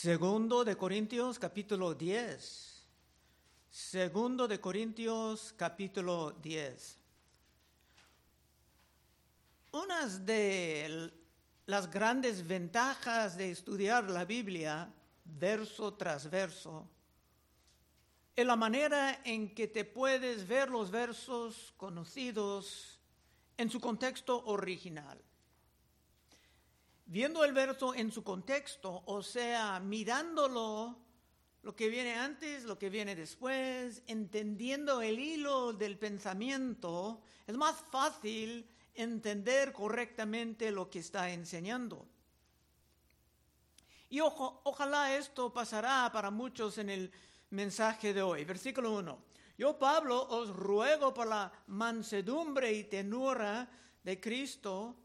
Segundo de Corintios capítulo 10. Segundo de Corintios capítulo 10. Unas de las grandes ventajas de estudiar la Biblia verso tras verso es la manera en que te puedes ver los versos conocidos en su contexto original viendo el verso en su contexto, o sea, mirándolo, lo que viene antes, lo que viene después, entendiendo el hilo del pensamiento, es más fácil entender correctamente lo que está enseñando. Y ojalá esto pasará para muchos en el mensaje de hoy. Versículo 1. Yo, Pablo, os ruego por la mansedumbre y tenura de Cristo,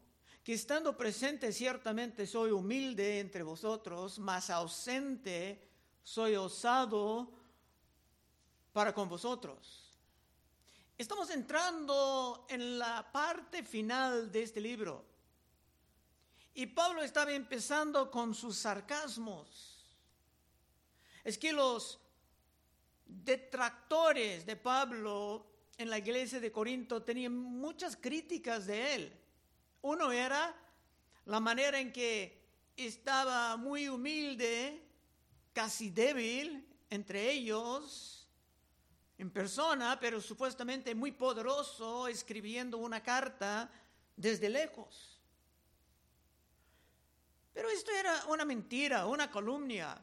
que estando presente ciertamente soy humilde entre vosotros, mas ausente soy osado para con vosotros. Estamos entrando en la parte final de este libro. Y Pablo estaba empezando con sus sarcasmos. Es que los detractores de Pablo en la iglesia de Corinto tenían muchas críticas de él. Uno era la manera en que estaba muy humilde, casi débil entre ellos, en persona, pero supuestamente muy poderoso, escribiendo una carta desde lejos. Pero esto era una mentira, una calumnia.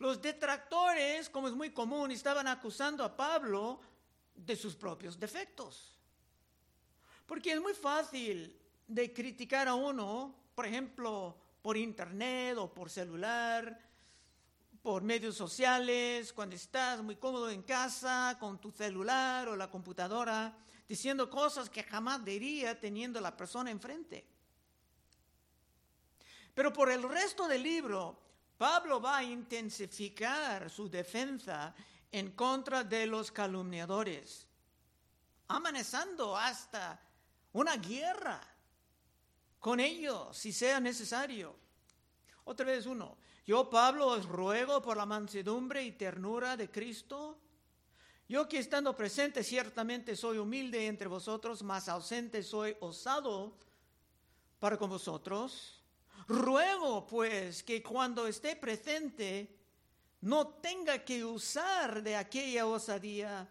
Los detractores, como es muy común, estaban acusando a Pablo de sus propios defectos. Porque es muy fácil de criticar a uno, por ejemplo, por internet o por celular, por medios sociales, cuando estás muy cómodo en casa con tu celular o la computadora, diciendo cosas que jamás diría teniendo la persona enfrente. Pero por el resto del libro, Pablo va a intensificar su defensa en contra de los calumniadores, amenazando hasta una guerra con ellos si sea necesario. Otra vez uno, yo Pablo os ruego por la mansedumbre y ternura de Cristo. Yo que estando presente ciertamente soy humilde entre vosotros, mas ausente soy osado para con vosotros. Ruego pues que cuando esté presente no tenga que usar de aquella osadía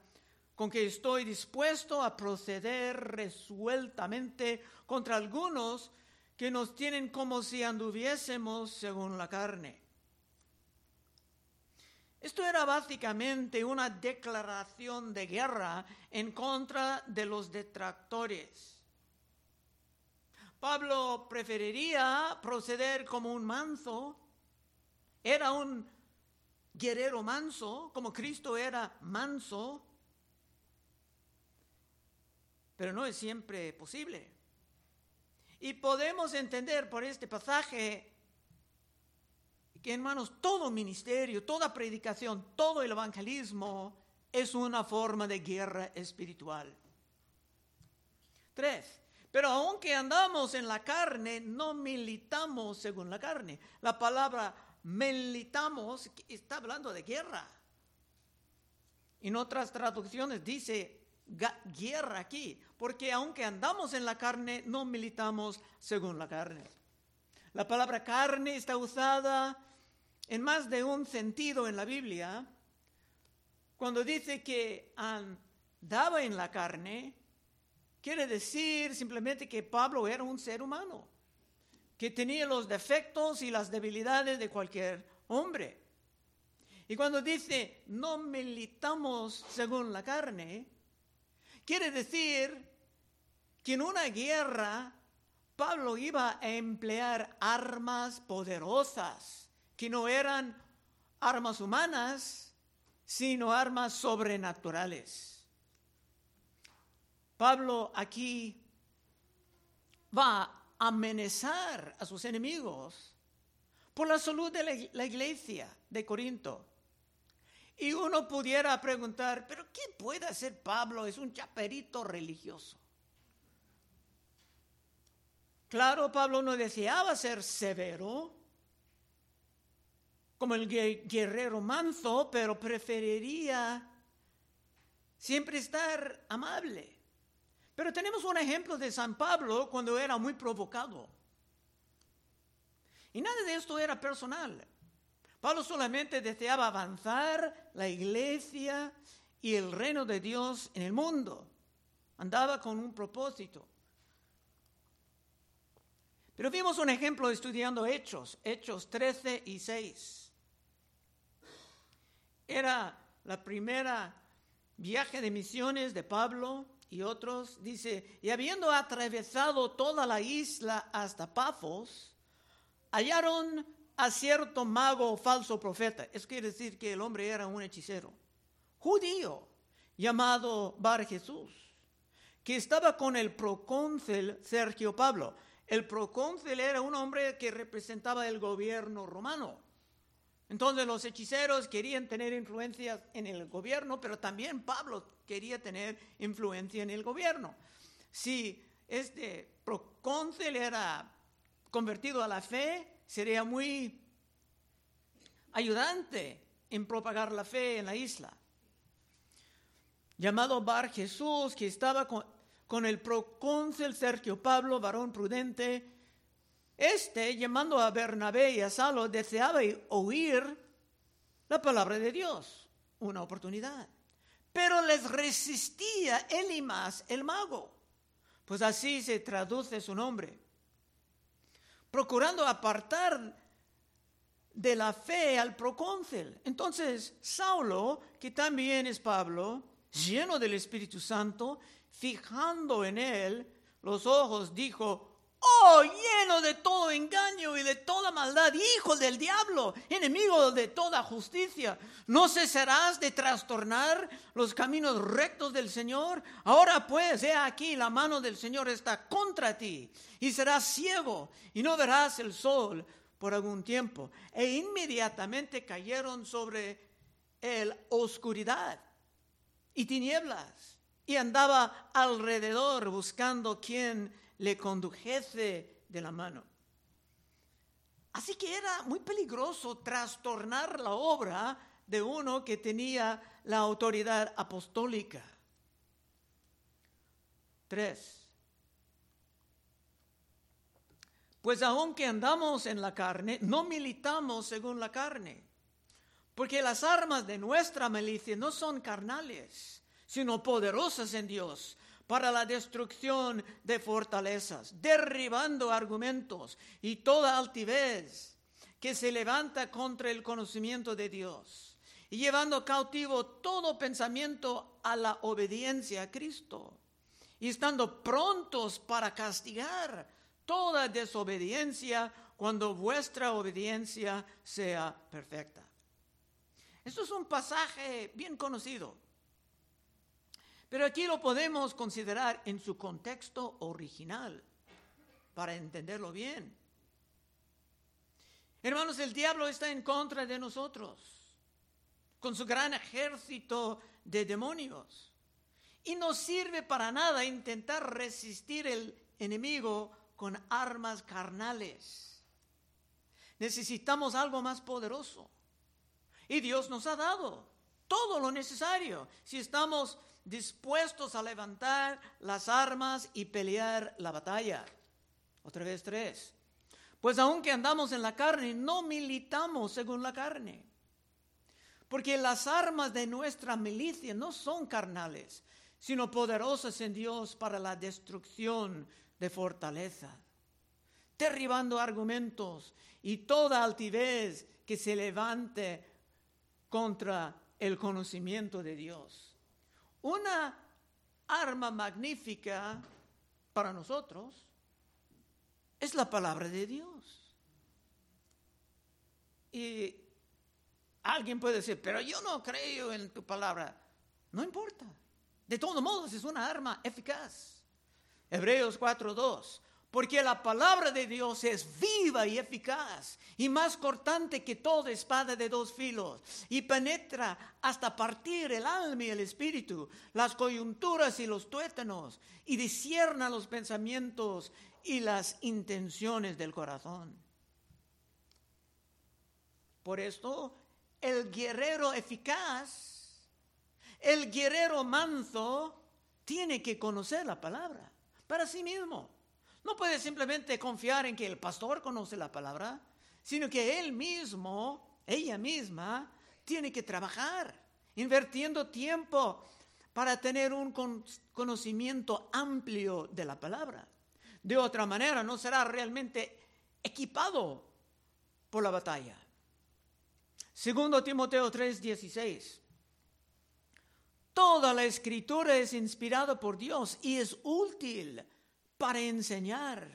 con que estoy dispuesto a proceder resueltamente contra algunos que nos tienen como si anduviésemos según la carne. Esto era básicamente una declaración de guerra en contra de los detractores. Pablo preferiría proceder como un manso, era un guerrero manso, como Cristo era manso, pero no es siempre posible. Y podemos entender por este pasaje que, hermanos, todo ministerio, toda predicación, todo el evangelismo es una forma de guerra espiritual. Tres, pero aunque andamos en la carne, no militamos según la carne. La palabra militamos está hablando de guerra. En otras traducciones dice guerra aquí, porque aunque andamos en la carne, no militamos según la carne. La palabra carne está usada en más de un sentido en la Biblia. Cuando dice que andaba en la carne, quiere decir simplemente que Pablo era un ser humano, que tenía los defectos y las debilidades de cualquier hombre. Y cuando dice no militamos según la carne, Quiere decir que en una guerra Pablo iba a emplear armas poderosas, que no eran armas humanas, sino armas sobrenaturales. Pablo aquí va a amenazar a sus enemigos por la salud de la iglesia de Corinto. Y uno pudiera preguntar, pero ¿qué puede hacer Pablo? Es un chaperito religioso. Claro, Pablo no deseaba ser severo como el guerrero manso, pero preferiría siempre estar amable. Pero tenemos un ejemplo de San Pablo cuando era muy provocado. Y nada de esto era personal. Pablo solamente deseaba avanzar la iglesia y el reino de Dios en el mundo. Andaba con un propósito. Pero vimos un ejemplo estudiando Hechos, Hechos 13 y 6. Era la primera viaje de misiones de Pablo y otros. Dice, y habiendo atravesado toda la isla hasta Pafos, hallaron a cierto mago o falso profeta. Es quiere decir que el hombre era un hechicero, judío, llamado Bar Jesús, que estaba con el procónsul Sergio Pablo. El procónsul era un hombre que representaba el gobierno romano. Entonces los hechiceros querían tener influencia en el gobierno, pero también Pablo quería tener influencia en el gobierno. Si este procónsul era convertido a la fe, sería muy ayudante en propagar la fe en la isla. Llamado Bar Jesús, que estaba con, el procónsul Sergio Pablo, varón prudente, este, llamando a Bernabé y a Salo, deseaba oír la palabra de Dios, una oportunidad. Pero les resistía Elimas, el mago, pues así se traduce su nombre, procurando apartar de la fe al procónsul. Entonces, Saulo, que también es Pablo, lleno del Espíritu Santo, fijando en él los ojos, dijo, Oh, lleno de todo engaño y de toda maldad, hijo del diablo, enemigo de toda justicia. ¿No cesarás de trastornar los caminos rectos del Señor? Ahora pues, he aquí, la mano del Señor está contra ti y serás ciego y no verás el sol por algún tiempo. E inmediatamente cayeron sobre él oscuridad y tinieblas y andaba alrededor buscando quien le condujese de la mano. Así que era muy peligroso trastornar la obra de uno que tenía la autoridad apostólica. Tres. Pues aunque andamos en la carne, no militamos según la carne, porque las armas de nuestra milicia no son carnales, sino poderosas en Dios para la destrucción de fortalezas, derribando argumentos y toda altivez que se levanta contra el conocimiento de Dios y llevando cautivo todo pensamiento a la obediencia a Cristo y estando prontos para castigar toda desobediencia cuando vuestra obediencia sea perfecta. Esto es un pasaje bien conocido pero aquí lo podemos considerar en su contexto original para entenderlo bien. Hermanos, el diablo está en contra de nosotros con su gran ejército de demonios. Y no sirve para nada intentar resistir el enemigo con armas carnales. Necesitamos algo más poderoso. Y Dios nos ha dado todo lo necesario si estamos dispuestos a levantar las armas y pelear la batalla. Otra vez tres. Pues aunque andamos en la carne, no militamos según la carne. Porque las armas de nuestra milicia no son carnales, sino poderosas en Dios para la destrucción de fortaleza, derribando argumentos y toda altivez que se levante contra el conocimiento de Dios. Una arma magnífica para nosotros es la palabra de Dios. Y alguien puede decir, pero yo no creo en tu palabra. No importa. De todos modos, es una arma eficaz. Hebreos 4.2 porque la palabra de Dios es viva y eficaz y más cortante que toda espada de dos filos y penetra hasta partir el alma y el espíritu, las coyunturas y los tuétanos y discierna los pensamientos y las intenciones del corazón. Por esto, el guerrero eficaz, el guerrero manso, tiene que conocer la palabra para sí mismo. No puede simplemente confiar en que el pastor conoce la palabra, sino que él mismo, ella misma, tiene que trabajar, invirtiendo tiempo para tener un conocimiento amplio de la palabra. De otra manera, no será realmente equipado por la batalla. Segundo Timoteo 3:16. Toda la escritura es inspirada por Dios y es útil para enseñar,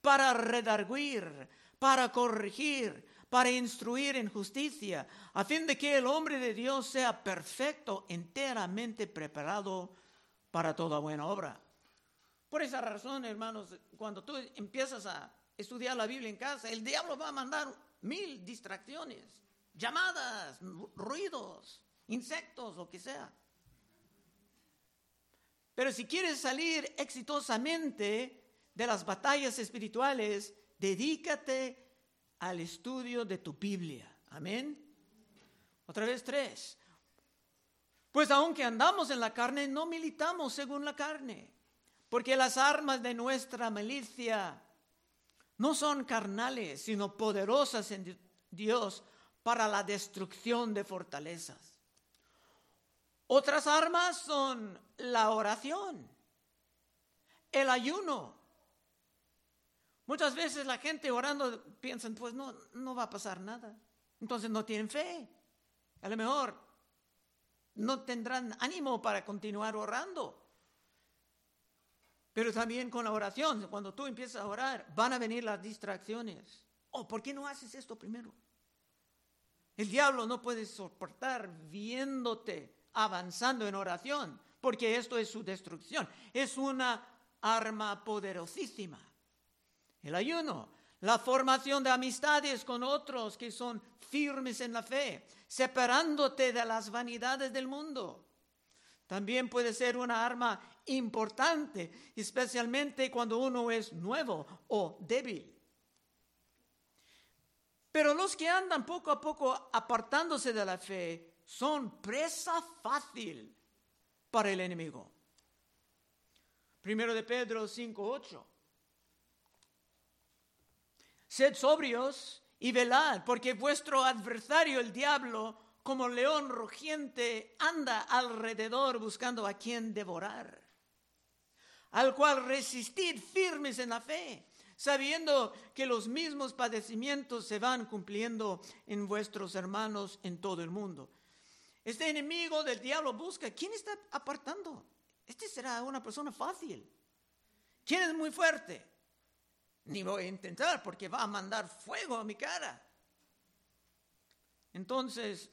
para redarguir, para corregir, para instruir en justicia, a fin de que el hombre de Dios sea perfecto, enteramente preparado para toda buena obra. Por esa razón, hermanos, cuando tú empiezas a estudiar la Biblia en casa, el diablo va a mandar mil distracciones, llamadas, ruidos, insectos, lo que sea. Pero si quieres salir exitosamente de las batallas espirituales, dedícate al estudio de tu Biblia. Amén. Otra vez tres. Pues aunque andamos en la carne, no militamos según la carne, porque las armas de nuestra milicia no son carnales, sino poderosas en Dios para la destrucción de fortalezas. Otras armas son la oración, el ayuno. Muchas veces la gente orando piensan, pues no, no va a pasar nada. Entonces no tienen fe. A lo mejor no tendrán ánimo para continuar orando. Pero también con la oración, cuando tú empiezas a orar, van a venir las distracciones. Oh, ¿por qué no haces esto primero? El diablo no puede soportar viéndote avanzando en oración, porque esto es su destrucción. Es una arma poderosísima. El ayuno, la formación de amistades con otros que son firmes en la fe, separándote de las vanidades del mundo. También puede ser una arma importante, especialmente cuando uno es nuevo o débil. Pero los que andan poco a poco apartándose de la fe son presa fácil para el enemigo. Primero de Pedro 5:8. Sed sobrios y velad, porque vuestro adversario el diablo, como león rugiente, anda alrededor buscando a quien devorar, al cual resistid firmes en la fe, sabiendo que los mismos padecimientos se van cumpliendo en vuestros hermanos en todo el mundo. Este enemigo del diablo busca, ¿quién está apartando? Este será una persona fácil. ¿Quién es muy fuerte? Ni voy a intentar porque va a mandar fuego a mi cara. Entonces,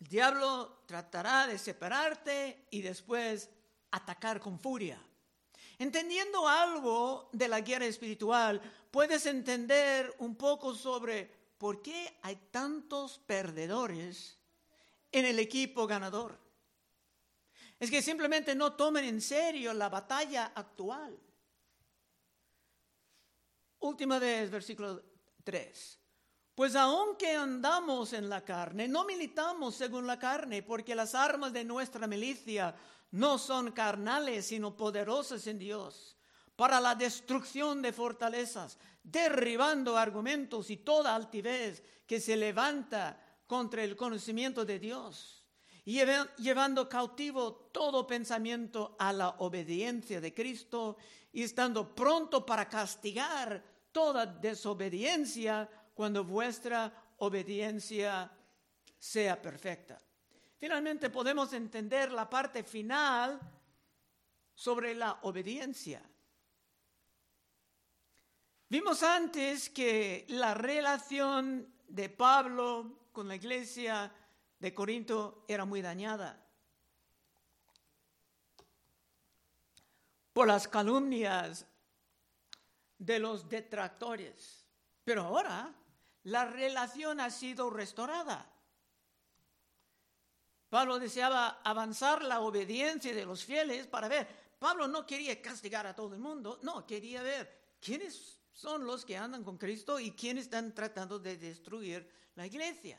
el diablo tratará de separarte y después atacar con furia. Entendiendo algo de la guerra espiritual, puedes entender un poco sobre por qué hay tantos perdedores en el equipo ganador. Es que simplemente no tomen en serio la batalla actual. Última vez, versículo 3. Pues aunque andamos en la carne, no militamos según la carne, porque las armas de nuestra milicia no son carnales, sino poderosas en Dios, para la destrucción de fortalezas, derribando argumentos y toda altivez que se levanta contra el conocimiento de Dios, y llevando cautivo todo pensamiento a la obediencia de Cristo y estando pronto para castigar toda desobediencia cuando vuestra obediencia sea perfecta. Finalmente podemos entender la parte final sobre la obediencia. Vimos antes que la relación de Pablo con la iglesia de Corinto era muy dañada por las calumnias de los detractores. Pero ahora la relación ha sido restaurada. Pablo deseaba avanzar la obediencia de los fieles para ver. Pablo no quería castigar a todo el mundo, no, quería ver quiénes son los que andan con Cristo y quienes están tratando de destruir la iglesia.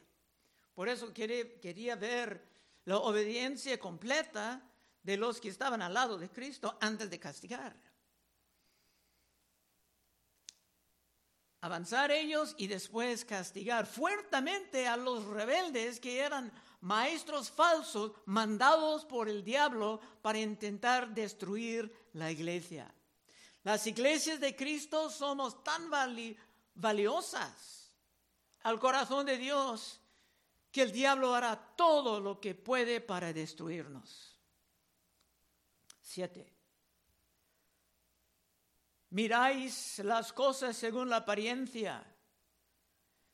Por eso quería ver la obediencia completa de los que estaban al lado de Cristo antes de castigar. Avanzar ellos y después castigar fuertemente a los rebeldes que eran maestros falsos mandados por el diablo para intentar destruir la iglesia. Las iglesias de Cristo somos tan valiosas al corazón de Dios que el diablo hará todo lo que puede para destruirnos. Siete. Miráis las cosas según la apariencia.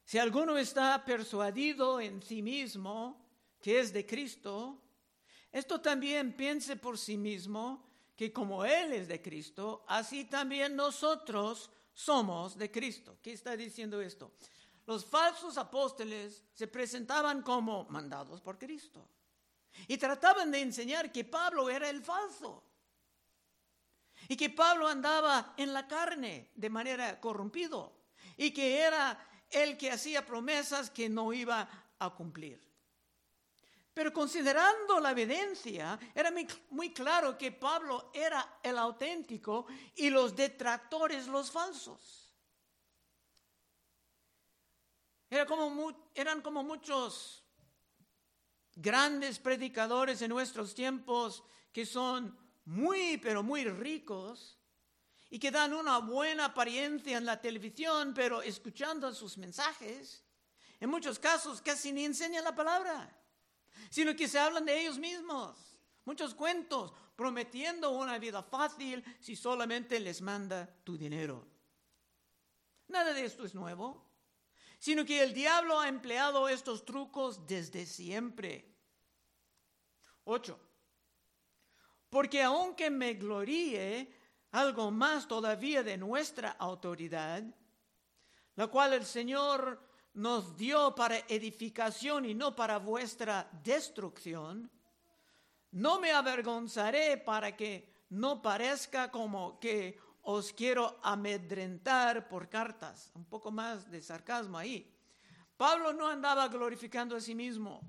Si alguno está persuadido en sí mismo que es de Cristo, esto también piense por sí mismo que como Él es de Cristo, así también nosotros somos de Cristo. ¿Qué está diciendo esto? Los falsos apóstoles se presentaban como mandados por Cristo y trataban de enseñar que Pablo era el falso y que Pablo andaba en la carne de manera corrompido y que era el que hacía promesas que no iba a cumplir. Pero considerando la evidencia, era muy, claro que Pablo era el auténtico y los detractores los falsos. Era como, eran como muchos grandes predicadores en nuestros tiempos que son muy, pero muy ricos y que dan una buena apariencia en la televisión, pero escuchando sus mensajes, en muchos casos casi ni enseñan la palabra sino que se hablan de ellos mismos. Muchos cuentos prometiendo una vida fácil si solamente les manda tu dinero. Nada de esto es nuevo, sino que el diablo ha empleado estos trucos desde siempre. 8. Porque aunque me gloríe algo más todavía de nuestra autoridad, la cual el Señor nos dio para edificación y no para vuestra destrucción, no me avergonzaré para que no parezca como que os quiero amedrentar por cartas. Un poco más de sarcasmo ahí. Pablo no andaba glorificando a sí mismo,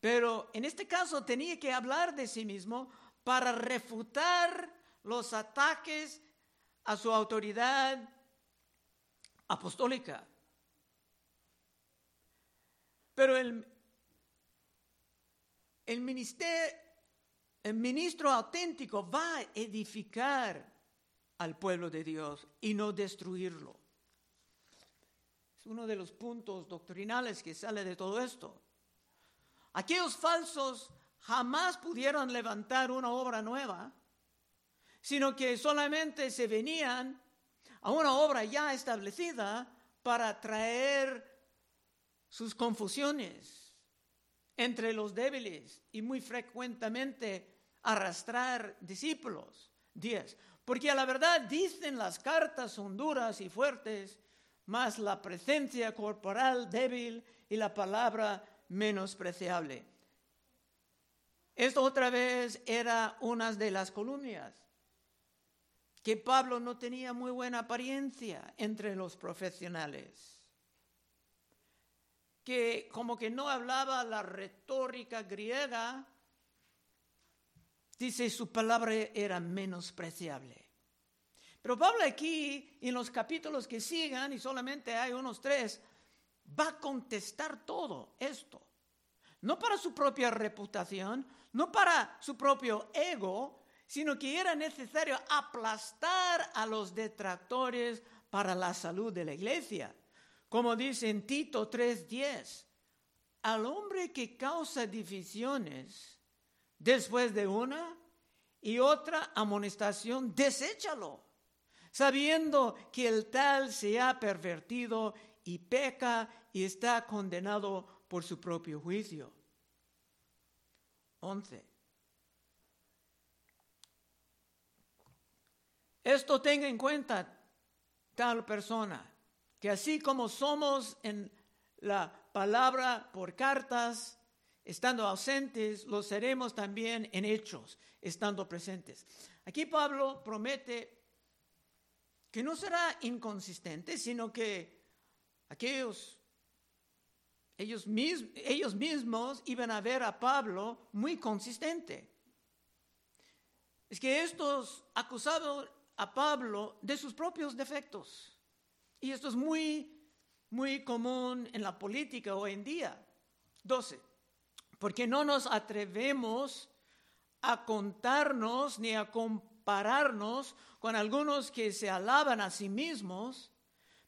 pero en este caso tenía que hablar de sí mismo para refutar los ataques a su autoridad apostólica. Pero el, el, el ministro auténtico va a edificar al pueblo de Dios y no destruirlo. Es uno de los puntos doctrinales que sale de todo esto. Aquellos falsos jamás pudieron levantar una obra nueva, sino que solamente se venían a una obra ya establecida para traer sus confusiones entre los débiles y muy frecuentemente arrastrar discípulos. 10. Porque a la verdad dicen las cartas son duras y fuertes, mas la presencia corporal débil y la palabra menospreciable. Esto otra vez era una de las columnas, que Pablo no tenía muy buena apariencia entre los profesionales que como que no hablaba la retórica griega, dice su palabra era menospreciable. Pero Pablo aquí, en los capítulos que sigan, y solamente hay unos tres, va a contestar todo esto. No para su propia reputación, no para su propio ego, sino que era necesario aplastar a los detractores para la salud de la iglesia. Como dice en Tito 3:10, al hombre que causa divisiones después de una y otra amonestación, deséchalo, sabiendo que el tal se ha pervertido y peca y está condenado por su propio juicio. 11. Esto tenga en cuenta tal persona que así como somos en la palabra por cartas, estando ausentes, lo seremos también en hechos, estando presentes. Aquí Pablo promete que no será inconsistente, sino que aquellos, ellos, ellos mismos iban a ver a Pablo muy consistente. Es que estos acusaban a Pablo de sus propios defectos. Y esto es muy, muy común en la política hoy en día. 12. Porque no nos atrevemos a contarnos ni a compararnos con algunos que se alaban a sí mismos,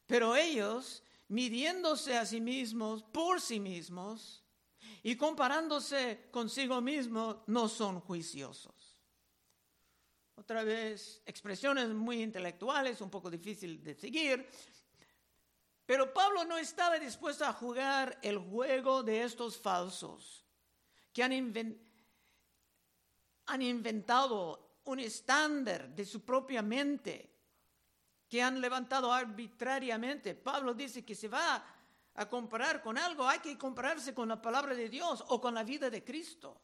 pero ellos, midiéndose a sí mismos por sí mismos y comparándose consigo mismo, no son juiciosos. Otra vez, expresiones muy intelectuales, un poco difícil de seguir, pero Pablo no estaba dispuesto a jugar el juego de estos falsos que han, inventado un estándar de su propia mente, que han levantado arbitrariamente. Pablo dice que se va a comparar con algo, hay que compararse con la palabra de Dios o con la vida de Cristo.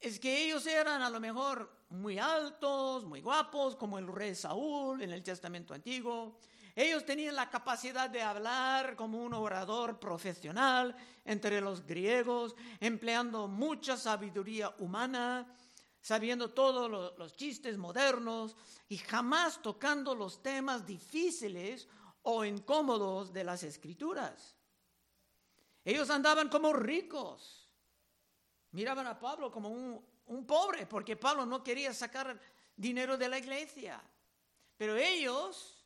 Es que ellos eran a lo mejor muy altos, muy guapos, como el rey Saúl en el Testamento Antiguo. Ellos tenían la capacidad de hablar como un orador profesional entre los griegos, empleando mucha sabiduría humana, sabiendo todos los, chistes modernos y jamás tocando los temas difíciles o incómodos de las escrituras. Ellos andaban como ricos. Miraban a Pablo como un, un pobre, porque Pablo no quería sacar dinero de la iglesia. Pero ellos,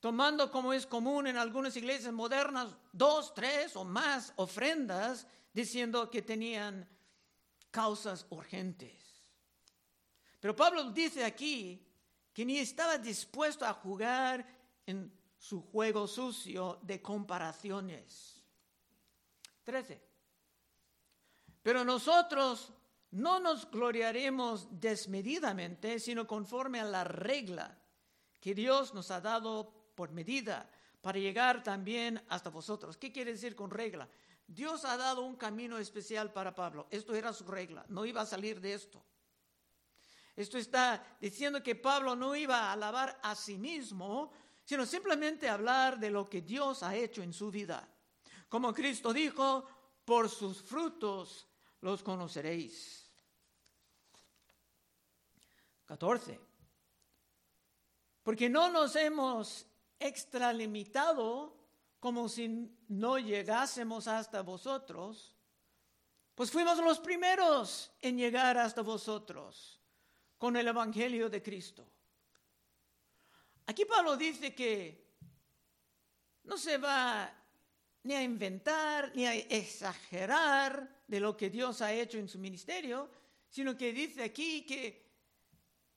tomando como es común en algunas iglesias modernas, dos, tres o más ofrendas, diciendo que tenían causas urgentes. Pero Pablo dice aquí que ni estaba dispuesto a jugar en su juego sucio de comparaciones. Trece. Pero nosotros no nos gloriaremos desmedidamente, sino conforme a la regla que Dios nos ha dado por medida para llegar también hasta vosotros. ¿Qué quiere decir con regla? Dios ha dado un camino especial para Pablo. Esto era su regla, no iba a salir de esto. Esto está diciendo que Pablo no iba a alabar a sí mismo, sino simplemente hablar de lo que Dios ha hecho en su vida. Como Cristo dijo, por sus frutos los conoceréis. 14. Porque no nos hemos extralimitado como si no llegásemos hasta vosotros, pues fuimos los primeros en llegar hasta vosotros con el Evangelio de Cristo. Aquí Pablo dice que no se va ni a inventar ni a exagerar de lo que Dios ha hecho en su ministerio, sino que dice aquí que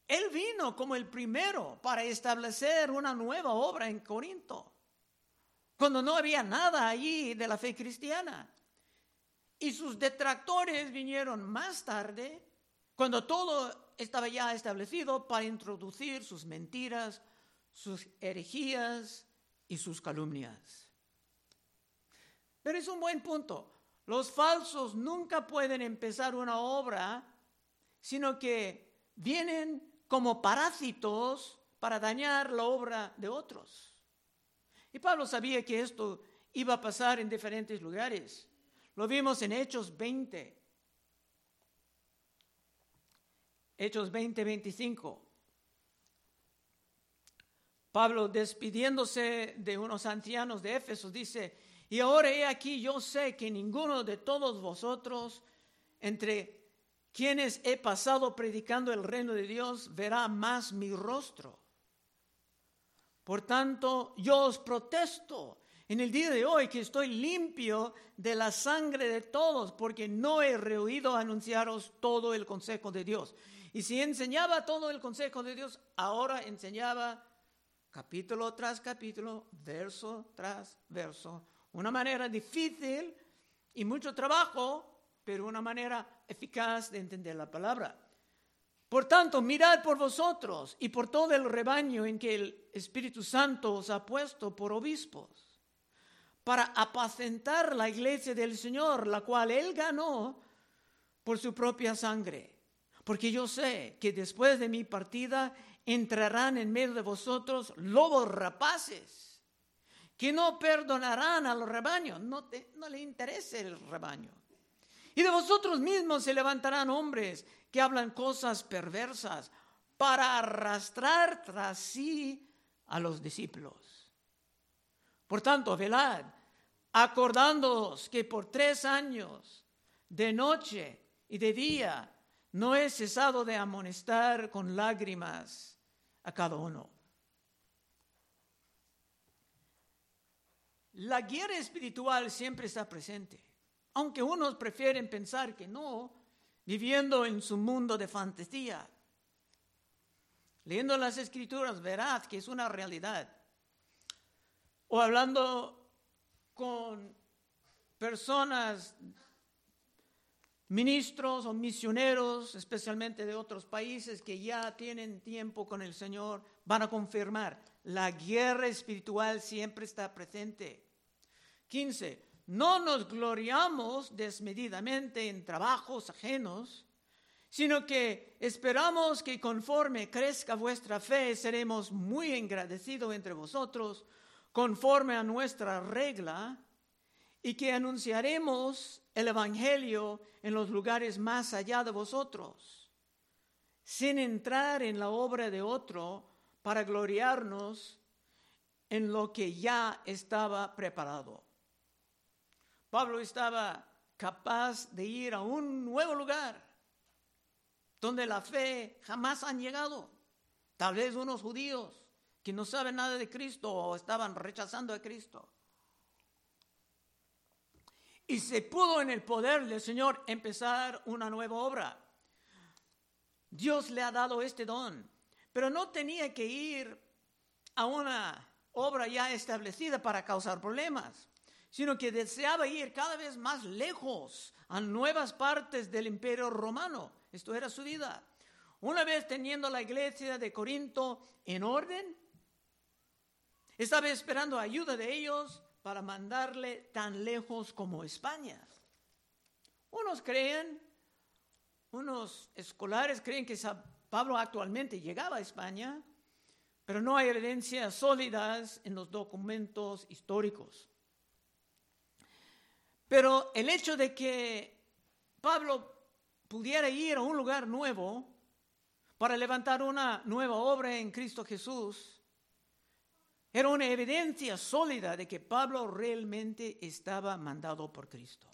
él vino como el primero para establecer una nueva obra en Corinto, cuando no había nada allí de la fe cristiana. Y sus detractores vinieron más tarde, cuando todo estaba ya establecido, para introducir sus mentiras, sus herejías y sus calumnias. Pero es un buen punto. Los falsos nunca pueden empezar una obra, sino que vienen como parásitos para dañar la obra de otros. Y Pablo sabía que esto iba a pasar en diferentes lugares. Lo vimos en Hechos 20. Hechos 20, 25. Pablo, despidiéndose de unos ancianos de Éfeso, dice, y ahora he aquí, yo sé que ninguno de todos vosotros, entre quienes he pasado predicando el reino de Dios verá más mi rostro. Por tanto, yo os protesto en el día de hoy que estoy limpio de la sangre de todos, porque no he rehuido anunciaros todo el consejo de Dios. Y si enseñaba todo el consejo de Dios, ahora enseñaba capítulo tras capítulo, verso tras verso, una manera difícil y mucho trabajo, pero una manera eficaz de entender la palabra. Por tanto, mirad por vosotros y por todo el rebaño en que el Espíritu Santo os ha puesto por obispos, para apacentar la iglesia del Señor, la cual Él ganó por su propia sangre. Porque yo sé que después de mi partida entrarán en medio de vosotros lobos rapaces, que no perdonarán al rebaño, no, no le interesa el rebaño. Y de vosotros mismos se levantarán hombres que hablan cosas perversas para arrastrar tras sí a los discípulos. Por tanto, velad, acordándoos que por tres años, de noche y de día, no he cesado de amonestar con lágrimas a cada uno. La guerra espiritual siempre está presente, aunque unos prefieren pensar que no, viviendo en su mundo de fantasía. Leyendo las escrituras verás que es una realidad. O hablando con personas ministros o misioneros, especialmente de otros países que ya tienen tiempo con el Señor, van a confirmar, la guerra espiritual siempre está presente. 15. No nos gloriamos desmedidamente en trabajos ajenos, sino que esperamos que conforme crezca vuestra fe, seremos muy agradecidos entre vosotros, conforme a nuestra regla, y que anunciaremos el Evangelio en los lugares más allá de vosotros, sin entrar en la obra de otro para gloriarnos en lo que ya estaba preparado. Pablo estaba capaz de ir a un nuevo lugar donde la fe jamás han llegado. Tal vez unos judíos que no saben nada de Cristo o estaban rechazando a Cristo. Y se pudo en el poder del Señor empezar una nueva obra. Dios le ha dado este don, pero no tenía que ir a una obra ya establecida para causar problemas, sino que deseaba ir cada vez más lejos a nuevas partes del imperio romano. Esto era su vida. Una vez teniendo la iglesia de Corinto en orden, estaba esperando ayuda de ellos para mandarle tan lejos como España. Unos creen, unos escolares creen que Pablo actualmente llegaba a España, pero no hay evidencias sólidas en los documentos históricos. Pero el hecho de que Pablo pudiera ir a un lugar nuevo para levantar una nueva obra en Cristo Jesús, era una evidencia sólida de que Pablo realmente estaba mandado por Cristo.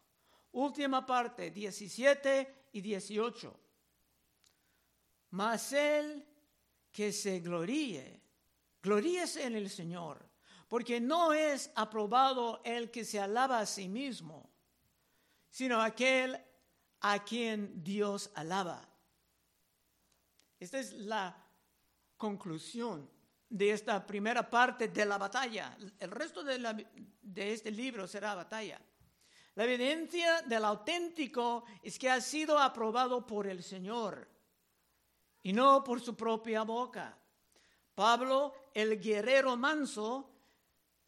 Última parte, 17 y 18. Mas él que se gloríe, gloríese en el Señor, porque no es aprobado el que se alaba a sí mismo, sino aquel a quien Dios alaba. Esta es la conclusión de esta primera parte de la batalla. El resto de, de este libro será batalla. La evidencia del auténtico es que ha sido aprobado por el Señor y no por su propia boca. Pablo, el guerrero manso,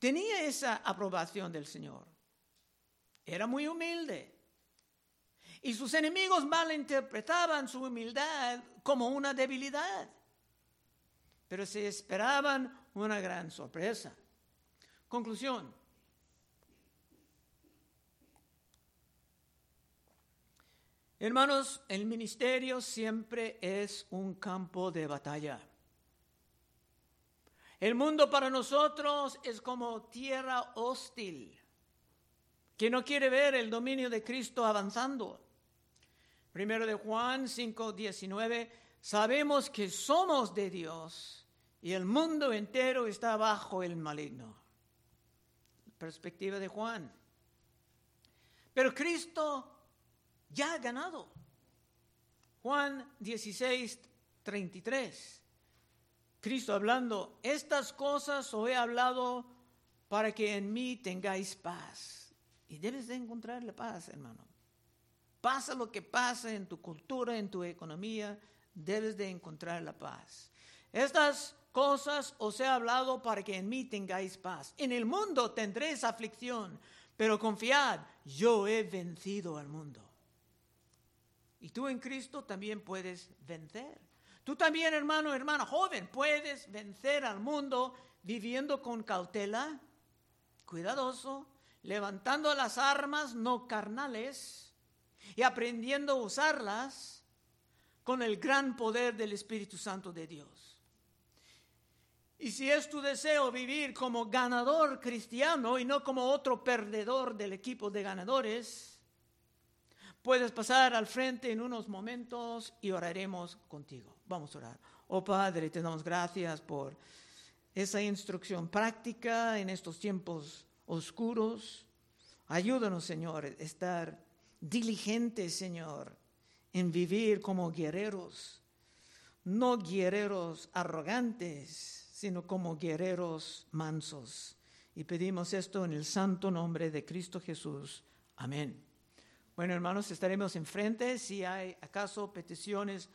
tenía esa aprobación del Señor. Era muy humilde. Y sus enemigos malinterpretaban su humildad como una debilidad pero se esperaban una gran sorpresa. Conclusión. Hermanos, el ministerio siempre es un campo de batalla. El mundo para nosotros es como tierra hostil, que no quiere ver el dominio de Cristo avanzando. Primero de Juan 5:19, sabemos que somos de Dios y el mundo entero está bajo el maligno. Perspectiva de Juan. Pero Cristo ya ha ganado. Juan 16, 33. Cristo hablando, estas cosas os he hablado para que en mí tengáis paz. Y debes de encontrar la paz, hermano. Pasa lo que pasa en tu cultura, en tu economía, debes de encontrar la paz. Estas cosas os he hablado para que en mí tengáis paz. En el mundo tendréis aflicción, pero confiad, yo he vencido al mundo. Y tú en Cristo también puedes vencer. Tú también, hermano, hermana joven, puedes vencer al mundo viviendo con cautela, cuidadoso, levantando las armas no carnales y aprendiendo a usarlas con el gran poder del Espíritu Santo de Dios. Y si es tu deseo vivir como ganador cristiano y no como otro perdedor del equipo de ganadores, puedes pasar al frente en unos momentos y oraremos contigo. Vamos a orar. Oh Padre, te damos gracias por esa instrucción práctica en estos tiempos oscuros. Ayúdanos, Señor, a estar diligentes, Señor, en vivir como guerreros, no guerreros arrogantes, sino como guerreros mansos. Y pedimos esto en el santo nombre de Cristo Jesús. Amén. Bueno, hermanos, estaremos enfrente si hay acaso peticiones de